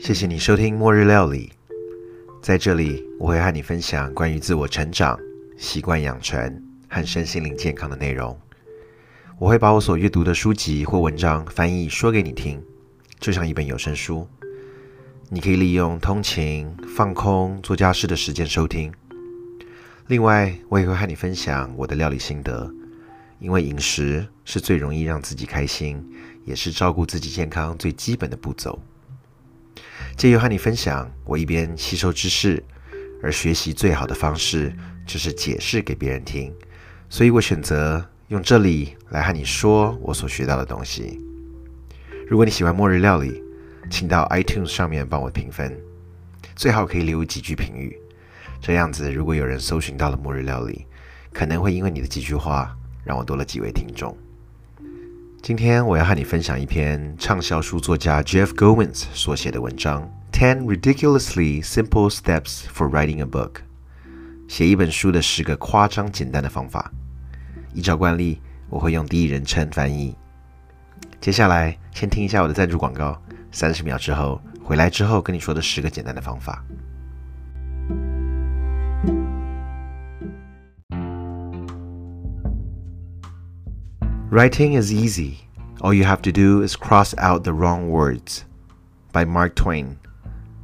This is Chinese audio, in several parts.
谢谢你收听《末日料理》。在这里，我会和你分享关于自我成长、习惯养成和身心灵健康的内容。我会把我所阅读的书籍或文章翻译说给你听，就像一本有声书。你可以利用通勤、放空、做家事的时间收听。另外，我也会和你分享我的料理心得，因为饮食是最容易让自己开心，也是照顾自己健康最基本的步骤。借由和你分享，我一边吸收知识，而学习最好的方式就是解释给别人听。所以我选择用这里来和你说我所学到的东西。如果你喜欢末日料理，请到 iTunes 上面帮我评分，最好可以留几句评语。这样子，如果有人搜寻到了末日料理，可能会因为你的几句话，让我多了几位听众。今天我要和你分享一篇畅销书作家 Jeff Goins 所写的文章《Ten Ridiculously Simple Steps for Writing a Book》，写一本书的十个夸张简单的方法。依照惯例，我会用第一人称翻译。接下来，先听一下我的赞助广告。三十秒之后回来之后，跟你说的十个简单的方法。Writing is easy. All you have to do is cross out the wrong words. By Mark Twain.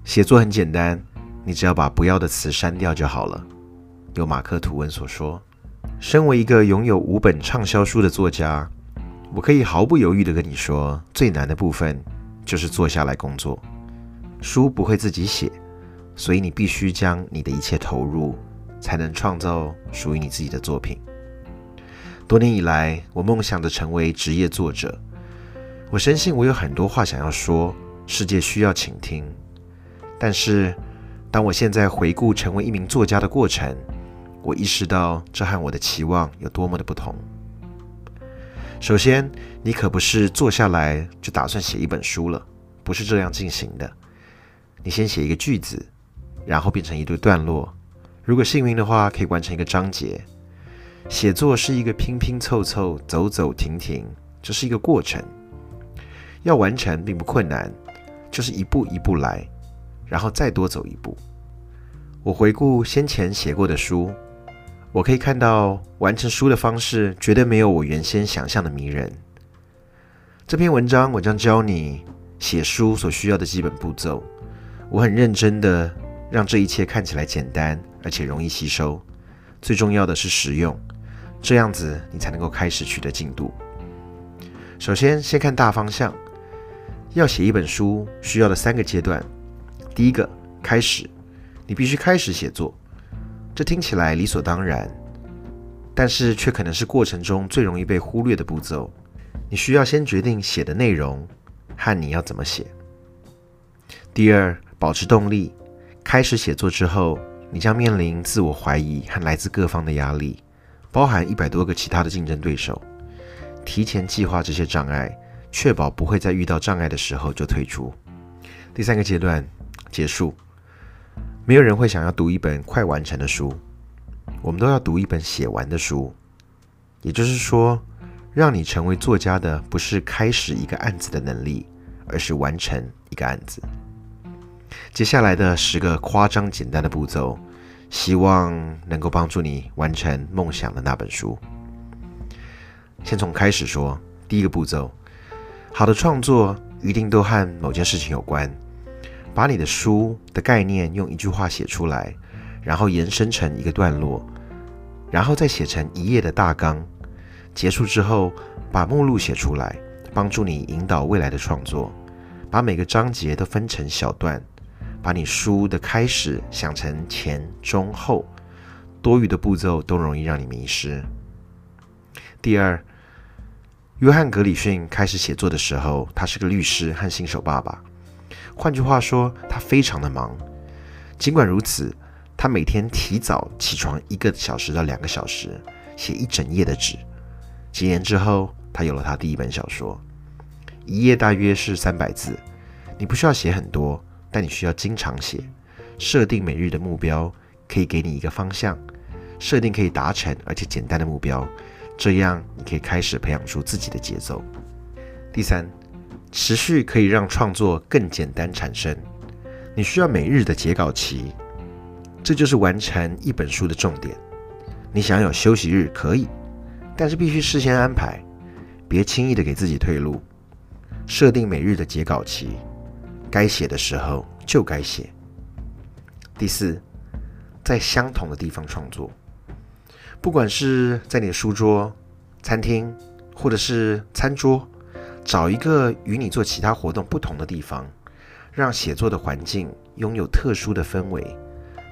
写作很简单，你只要把不要的词删掉就好了。由马克·吐温所说。身为一个拥有五本畅销书的作家，我可以毫不犹豫地跟你说，最难的部分就是坐下来工作。书不会自己写，所以你必须将你的一切投入，才能创造属于你自己的作品。多年以来，我梦想着成为职业作者。我深信我有很多话想要说，世界需要倾听。但是，当我现在回顾成为一名作家的过程，我意识到这和我的期望有多么的不同。首先，你可不是坐下来就打算写一本书了，不是这样进行的。你先写一个句子，然后变成一对段落。如果幸运的话，可以完成一个章节。写作是一个拼拼凑凑、走走停停，这是一个过程。要完成并不困难，就是一步一步来，然后再多走一步。我回顾先前写过的书，我可以看到完成书的方式绝对没有我原先想象的迷人。这篇文章我将教你写书所需要的基本步骤。我很认真的让这一切看起来简单而且容易吸收，最重要的是实用。这样子，你才能够开始取得进度。首先，先看大方向。要写一本书需要的三个阶段：第一个，开始，你必须开始写作。这听起来理所当然，但是却可能是过程中最容易被忽略的步骤。你需要先决定写的内容和你要怎么写。第二，保持动力。开始写作之后，你将面临自我怀疑和来自各方的压力。包含一百多个其他的竞争对手，提前计划这些障碍，确保不会在遇到障碍的时候就退出。第三个阶段结束，没有人会想要读一本快完成的书，我们都要读一本写完的书。也就是说，让你成为作家的不是开始一个案子的能力，而是完成一个案子。接下来的十个夸张简单的步骤。希望能够帮助你完成梦想的那本书。先从开始说，第一个步骤，好的创作一定都和某件事情有关。把你的书的概念用一句话写出来，然后延伸成一个段落，然后再写成一页的大纲。结束之后，把目录写出来，帮助你引导未来的创作。把每个章节都分成小段。把你书的开始想成前、中、后，多余的步骤都容易让你迷失。第二，约翰·格里逊开始写作的时候，他是个律师和新手爸爸。换句话说，他非常的忙。尽管如此，他每天提早起床一个小时到两个小时，写一整页的纸。几年之后，他有了他第一本小说，一页大约是三百字。你不需要写很多。但你需要经常写，设定每日的目标，可以给你一个方向，设定可以达成而且简单的目标，这样你可以开始培养出自己的节奏。第三，持续可以让创作更简单产生。你需要每日的截稿期，这就是完成一本书的重点。你想有休息日可以，但是必须事先安排，别轻易的给自己退路。设定每日的截稿期，该写的时候就该写。第四，在相同的地方创作，不管是在你的书桌、餐厅，或者是餐桌，找一个与你做其他活动不同的地方。让写作的环境拥有特殊的氛围。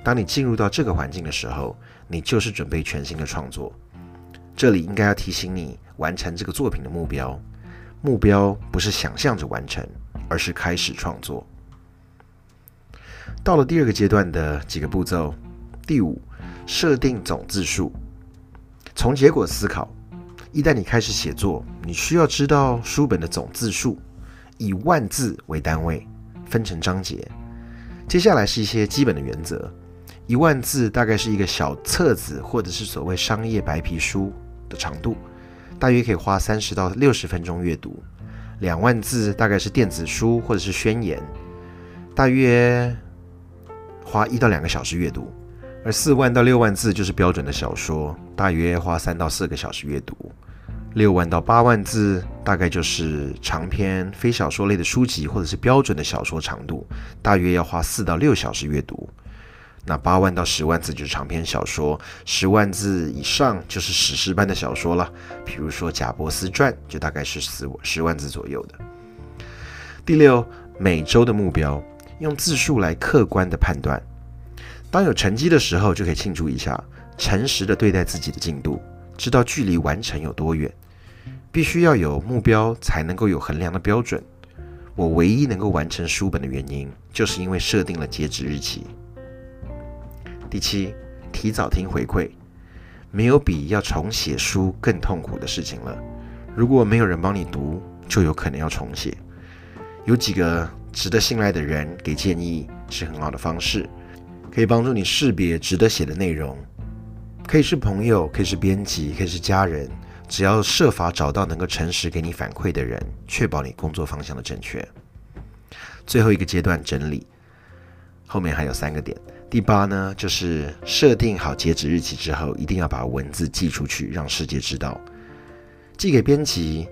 当你进入到这个环境的时候，你就是准备全新的创作。这里应该要提醒你，完成这个作品的目标。目标不是想象着完成，而是开始创作。到了第二个阶段的几个步骤，第五，设定总字数。从结果思考，一旦你开始写作，你需要知道书本的总字数，以万字为单位。分成章节，接下来是一些基本的原则。一万字大概是一个小册子或者是所谓商业白皮书的长度，大约可以花三十到六十分钟阅读。两万字大概是电子书或者是宣言，大约花一到两个小时阅读。而四万到六万字就是标准的小说，大约花三到四个小时阅读。六万到八万字大概就是长篇非小说类的书籍，或者是标准的小说长度，大约要花四到六小时阅读。那八万到十万字就是长篇小说，十万字以上就是史诗般的小说了。比如说《贾伯斯传》，就大概是十十万字左右的。第六，每周的目标，用字数来客观的判断。当有成绩的时候，就可以庆祝一下，诚实的对待自己的进度。知道距离完成有多远，必须要有目标才能够有衡量的标准。我唯一能够完成书本的原因，就是因为设定了截止日期。第七，提早听回馈，没有比要重写书更痛苦的事情了。如果没有人帮你读，就有可能要重写。有几个值得信赖的人给建议是很好的方式，可以帮助你识别值得写的内容。可以是朋友，可以是编辑，可以是家人，只要设法找到能够诚实给你反馈的人，确保你工作方向的正确。最后一个阶段整理，后面还有三个点。第八呢，就是设定好截止日期之后，一定要把文字寄出去，让世界知道。寄给编辑，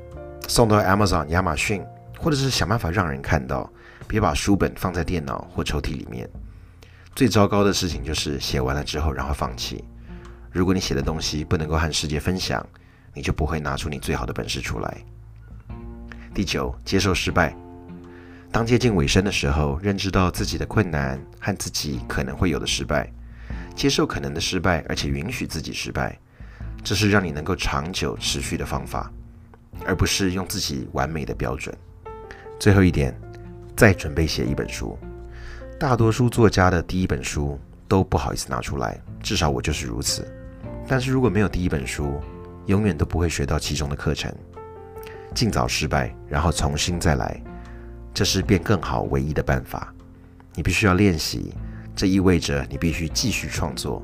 送到 Amazon 亚马逊，或者是想办法让人看到。别把书本放在电脑或抽屉里面。最糟糕的事情就是写完了之后，然后放弃。如果你写的东西不能够和世界分享，你就不会拿出你最好的本事出来。第九，接受失败。当接近尾声的时候，认知到自己的困难和自己可能会有的失败，接受可能的失败，而且允许自己失败，这是让你能够长久持续的方法，而不是用自己完美的标准。最后一点，再准备写一本书。大多数作家的第一本书都不好意思拿出来，至少我就是如此。但是如果没有第一本书，永远都不会学到其中的课程。尽早失败，然后重新再来，这是变更好唯一的办法。你必须要练习，这意味着你必须继续创作。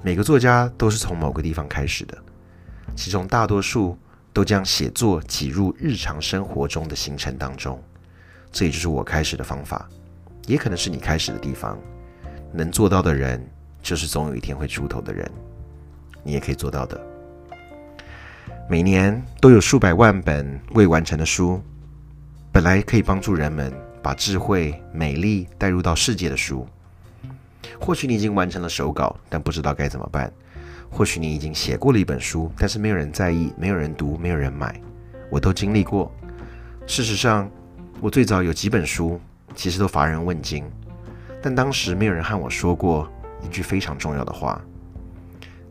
每个作家都是从某个地方开始的，其中大多数都将写作挤入日常生活中的行程当中。这也就是我开始的方法，也可能是你开始的地方。能做到的人，就是总有一天会出头的人。你也可以做到的。每年都有数百万本未完成的书，本来可以帮助人们把智慧、美丽带入到世界的书。或许你已经完成了手稿，但不知道该怎么办；或许你已经写过了一本书，但是没有人在意，没有人读，没有人买。我都经历过。事实上，我最早有几本书，其实都乏人问津，但当时没有人和我说过一句非常重要的话。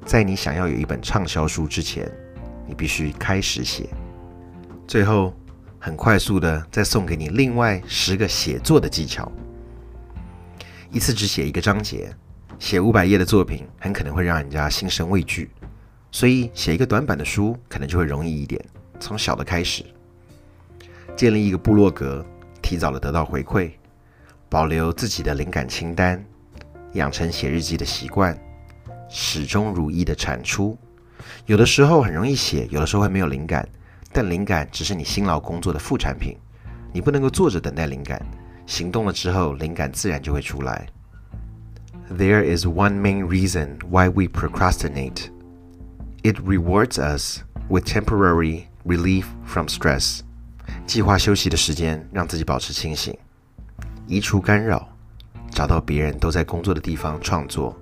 在你想要有一本畅销书之前，你必须开始写。最后，很快速的再送给你另外十个写作的技巧。一次只写一个章节，写五百页的作品很可能会让人家心生畏惧，所以写一个短版的书可能就会容易一点。从小的开始，建立一个部落格，提早的得到回馈，保留自己的灵感清单，养成写日记的习惯。始终如一的产出，有的时候很容易写，有的时候会没有灵感，但灵感只是你辛劳工作的副产品。你不能够坐着等待灵感，行动了之后，灵感自然就会出来。There is one main reason why we procrastinate. It rewards us with temporary relief from stress. 计划休息的时间，让自己保持清醒，移除干扰，找到别人都在工作的地方创作。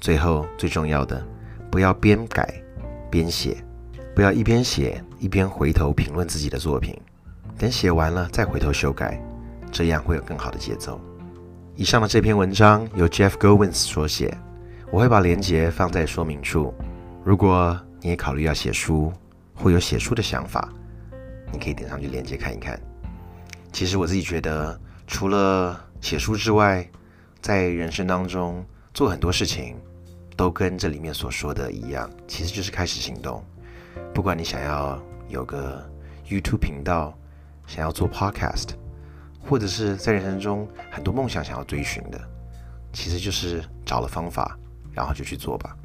最后最重要的，不要边改边写，不要一边写一边回头评论自己的作品，等写完了再回头修改，这样会有更好的节奏。以上的这篇文章由 Jeff Goins 所写，我会把链接放在说明处。如果你也考虑要写书，或有写书的想法，你可以点上去链接看一看。其实我自己觉得，除了写书之外，在人生当中做很多事情。都跟这里面所说的一样，其实就是开始行动。不管你想要有个 YouTube 频道，想要做 Podcast，或者是在人生中很多梦想想要追寻的，其实就是找了方法，然后就去做吧。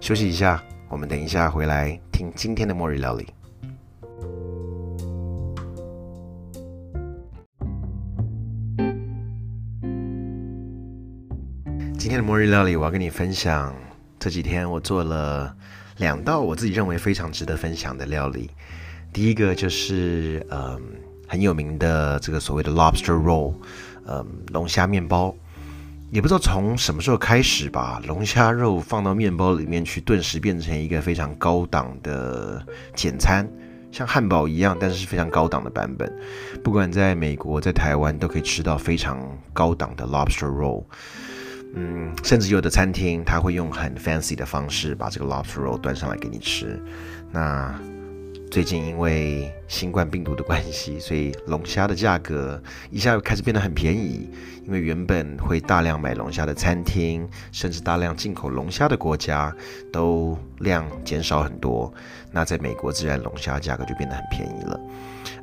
休息一下，我们等一下回来听今天的末日料理。今天的末日料理，我要跟你分享这几天我做了两道我自己认为非常值得分享的料理。第一个就是嗯很有名的这个所谓的 lobster roll，嗯龙虾面包。也不知道从什么时候开始吧，龙虾肉放到面包里面去，顿时变成一个非常高档的简餐，像汉堡一样，但是是非常高档的版本。不管在美国，在台湾都可以吃到非常高档的 lobster roll。嗯，甚至有的餐厅他会用很 fancy 的方式把这个 lobster roll 端上来给你吃。那最近因为新冠病毒的关系，所以龙虾的价格一下又开始变得很便宜。因为原本会大量买龙虾的餐厅，甚至大量进口龙虾的国家，都量减少很多。那在美国，自然龙虾价格就变得很便宜了。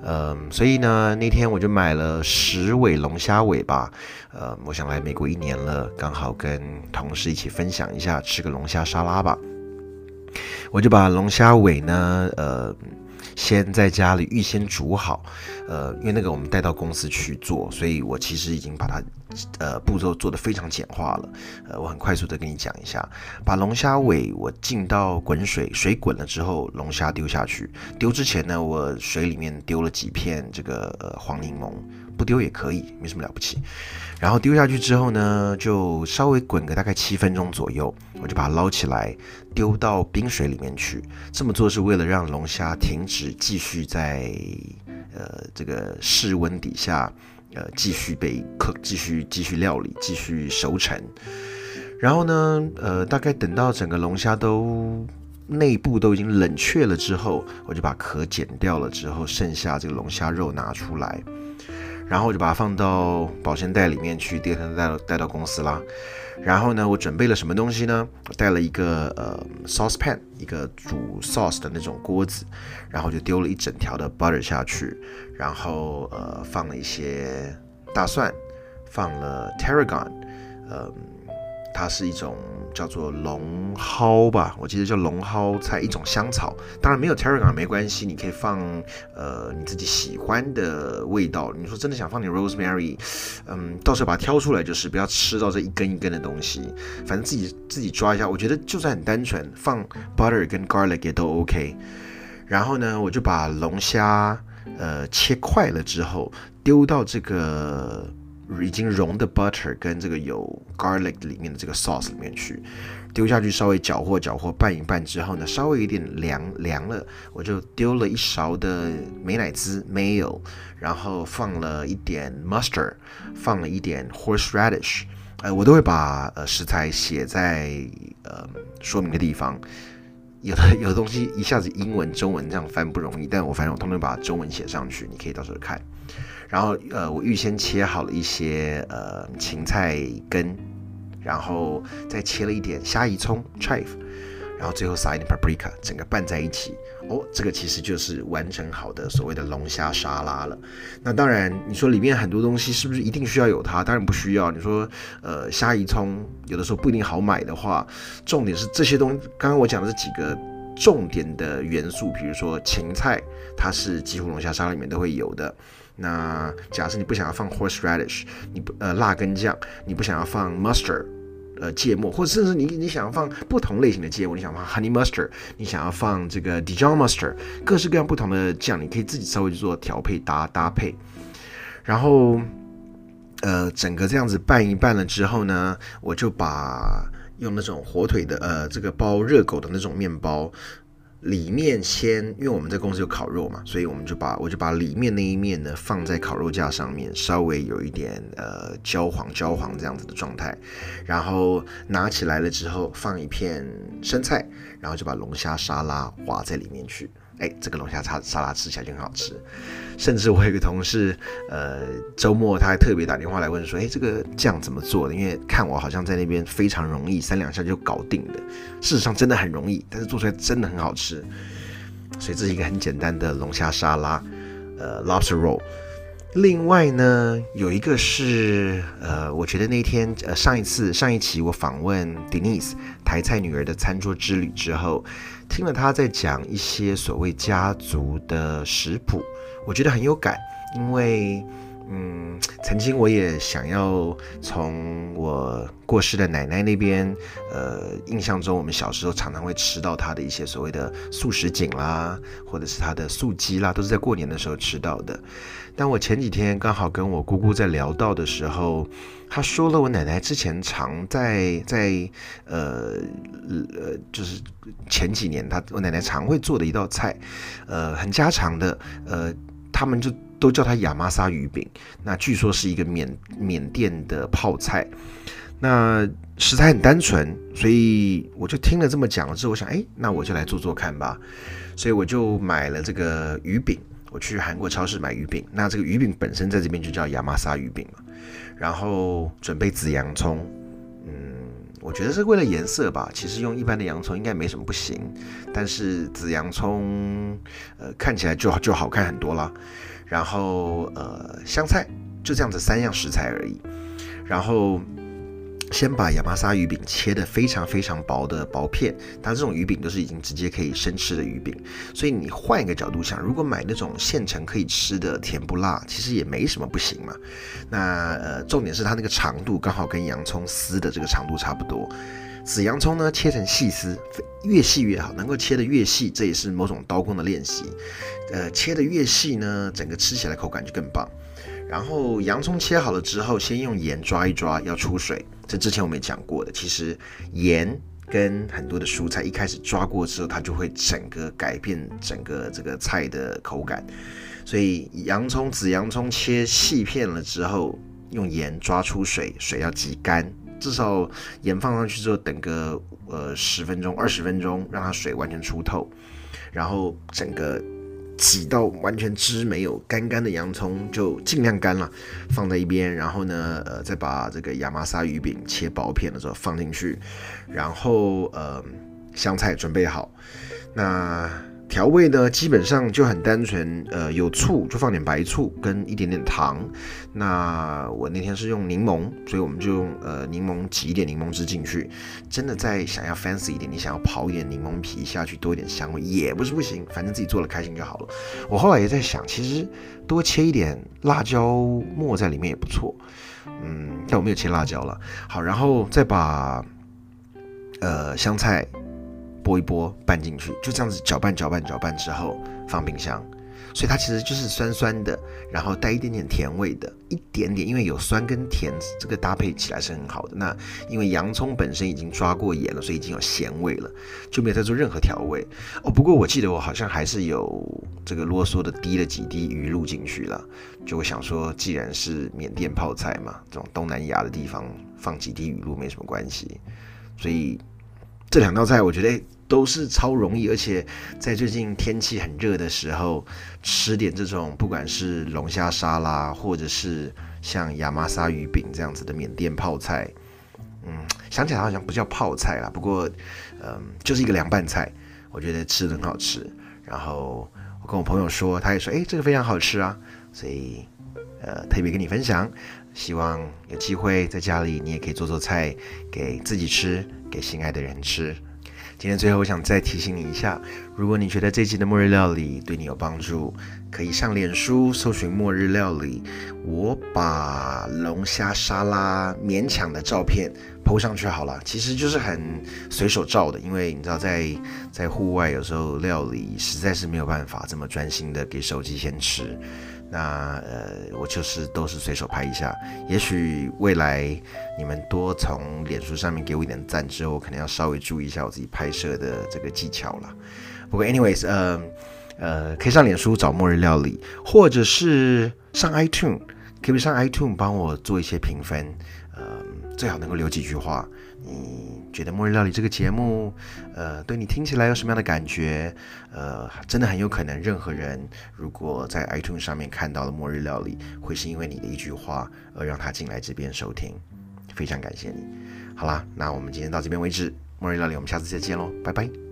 嗯，所以呢，那天我就买了十尾龙虾尾吧。呃，我想来美国一年了，刚好跟同事一起分享一下，吃个龙虾沙拉吧。我就把龙虾尾呢，呃。先在家里预先煮好，呃，因为那个我们带到公司去做，所以我其实已经把它，呃，步骤做得非常简化了。呃，我很快速的跟你讲一下，把龙虾尾我浸到滚水，水滚了之后，龙虾丢下去。丢之前呢，我水里面丢了几片这个黄柠檬。不丢也可以，没什么了不起。然后丢下去之后呢，就稍微滚个大概七分钟左右，我就把它捞起来，丢到冰水里面去。这么做是为了让龙虾停止继续在呃这个室温底下，呃继续被壳继续继续料理，继续熟成。然后呢，呃大概等到整个龙虾都内部都已经冷却了之后，我就把壳剪掉了之后，剩下这个龙虾肉拿出来。然后我就把它放到保鲜袋里面去，第二天带到带到公司啦。然后呢，我准备了什么东西呢？我带了一个呃 sauce pan，一个煮 sauce 的那种锅子，然后就丢了一整条的 butter 下去，然后呃放了一些大蒜，放了 tarragon，呃。它是一种叫做龙蒿吧，我记得叫龙蒿菜，一种香草。当然没有 tarragon 没关系，你可以放呃你自己喜欢的味道。你说真的想放点 rosemary，嗯，到时候把它挑出来就是，不要吃到这一根一根的东西。反正自己自己抓一下，我觉得就算很单纯，放 butter 跟 garlic 也都 OK。然后呢，我就把龙虾呃切块了之后，丢到这个。已经融的 butter 跟这个有 garlic 里面的这个 sauce 里面去，丢下去稍微搅和搅和拌一拌之后呢，稍微有点凉凉了，我就丢了一勺的美乃滋 mayo，然后放了一点 mustard，放了一点 horseradish，呃，我都会把呃食材写在呃说明的地方，有的 有的东西一下子英文中文这样翻不容易，但我反正我通常把中文写上去，你可以到时候看。然后，呃，我预先切好了一些呃芹菜根，然后再切了一点虾夷葱 chive，然后最后撒一点 paprika，整个拌在一起。哦，这个其实就是完成好的所谓的龙虾沙拉了。那当然，你说里面很多东西是不是一定需要有它？当然不需要。你说，呃，虾夷葱有的时候不一定好买的话，重点是这些东西。刚刚我讲的这几个重点的元素，比如说芹菜，它是几乎龙虾沙拉里面都会有的。那假设你不想要放 horseradish，你不呃辣根酱，你不想要放 mustard，呃芥末，或者甚至你你想要放不同类型的芥末，你想放 honey mustard，你想要放这个 Dijon mustard，各式各样不同的酱，你可以自己稍微去做调配搭搭配。然后，呃，整个这样子拌一拌了之后呢，我就把用那种火腿的呃这个包热狗的那种面包。里面先，因为我们在公司有烤肉嘛，所以我们就把我就把里面那一面呢放在烤肉架上面，稍微有一点呃焦黄焦黄这样子的状态，然后拿起来了之后放一片生菜，然后就把龙虾沙拉划在里面去。哎，这个龙虾沙沙拉吃起来就很好吃，甚至我有个同事，呃，周末他还特别打电话来问说，哎，这个酱怎么做的？因为看我好像在那边非常容易，三两下就搞定的。事实上真的很容易，但是做出来真的很好吃。所以这是一个很简单的龙虾沙拉，呃，lobster roll。另外呢，有一个是，呃，我觉得那天，呃，上一次上一期我访问 Denise 台菜女儿的餐桌之旅之后。听了他在讲一些所谓家族的食谱，我觉得很有感，因为，嗯，曾经我也想要从我过世的奶奶那边，呃，印象中我们小时候常常会吃到她的一些所谓的素食锦啦，或者是她的素鸡啦，都是在过年的时候吃到的。但我前几天刚好跟我姑姑在聊到的时候，她说了我奶奶之前常在在呃呃，就是前几年她我奶奶常会做的一道菜，呃，很家常的，呃，他们就都叫它亚麻沙鱼饼。那据说是一个缅缅甸的泡菜，那食材很单纯，所以我就听了这么讲了之后，我想，哎，那我就来做做看吧。所以我就买了这个鱼饼。我去韩国超市买鱼饼，那这个鱼饼本身在这边就叫亚麻沙鱼饼嘛。然后准备紫洋葱，嗯，我觉得是为了颜色吧。其实用一般的洋葱应该没什么不行，但是紫洋葱，呃，看起来就就好看很多了。然后呃，香菜就这样子三样食材而已。然后。先把亚麻沙鱼饼切得非常非常薄的薄片，它这种鱼饼都是已经直接可以生吃的鱼饼，所以你换一个角度想，如果买那种现成可以吃的甜不辣，其实也没什么不行嘛。那呃，重点是它那个长度刚好跟洋葱丝的这个长度差不多。紫洋葱呢，切成细丝，越细越好，能够切得越细，这也是某种刀工的练习。呃，切得越细呢，整个吃起来口感就更棒。然后洋葱切好了之后，先用盐抓一抓，要出水。这之前我们也讲过的，其实盐跟很多的蔬菜一开始抓过之后，它就会整个改变整个这个菜的口感。所以洋葱紫洋葱切细片了之后，用盐抓出水，水要挤干，至少盐放上去之后，等个呃十分钟、二十分钟，让它水完全出透，然后整个。挤到完全汁没有，干干的洋葱就尽量干了，放在一边。然后呢，呃，再把这个亚麻沙鱼饼切薄片的时候放进去，然后呃，香菜准备好，那。调味呢，基本上就很单纯，呃，有醋就放点白醋跟一点点糖。那我那天是用柠檬，所以我们就用呃柠檬挤一点柠檬汁进去。真的再想要 fancy 一点，你想要刨一点柠檬皮下去，多一点香味也不是不行，反正自己做了开心就好了。我后来也在想，其实多切一点辣椒末在里面也不错。嗯，但我没有切辣椒了。好，然后再把呃香菜。拨一拨，拌进去，就这样子搅拌搅拌搅拌之后放冰箱，所以它其实就是酸酸的，然后带一点点甜味的，一点点，因为有酸跟甜，这个搭配起来是很好的。那因为洋葱本身已经抓过盐了，所以已经有咸味了，就没有再做任何调味哦。不过我记得我好像还是有这个啰嗦的滴了几滴鱼露进去了，就我想说，既然是缅甸泡菜嘛，这种东南亚的地方放几滴鱼露没什么关系，所以这两道菜我觉得。都是超容易，而且在最近天气很热的时候，吃点这种不管是龙虾沙拉，或者是像亚麻沙鱼饼这样子的缅甸泡菜，嗯，想起来好像不叫泡菜啦，不过，嗯，就是一个凉拌菜，我觉得吃的很好吃。然后我跟我朋友说，他也说，哎，这个非常好吃啊，所以，呃，特别跟你分享，希望有机会在家里你也可以做做菜，给自己吃，给心爱的人吃。今天最后，我想再提醒你一下，如果你觉得这集的末日料理对你有帮助，可以上脸书搜寻“末日料理”，我把龙虾沙拉勉强的照片 PO 上去好了。其实就是很随手照的，因为你知道，在在户外有时候料理实在是没有办法这么专心的给手机先吃。那呃，我就是都是随手拍一下。也许未来你们多从脸书上面给我一点赞之后，我可能要稍微注意一下我自己拍摄的这个技巧了。不过，anyways，呃呃，可以上脸书找末日料理，或者是上 iTune，可以上 iTune 帮我做一些评分。呃，最好能够留几句话。你觉得《末日料理》这个节目，呃，对你听起来有什么样的感觉？呃，真的很有可能，任何人如果在 iTunes 上面看到了《末日料理》，会是因为你的一句话而让他进来这边收听。非常感谢你。好啦，那我们今天到这边为止，《末日料理》，我们下次再见喽，拜拜。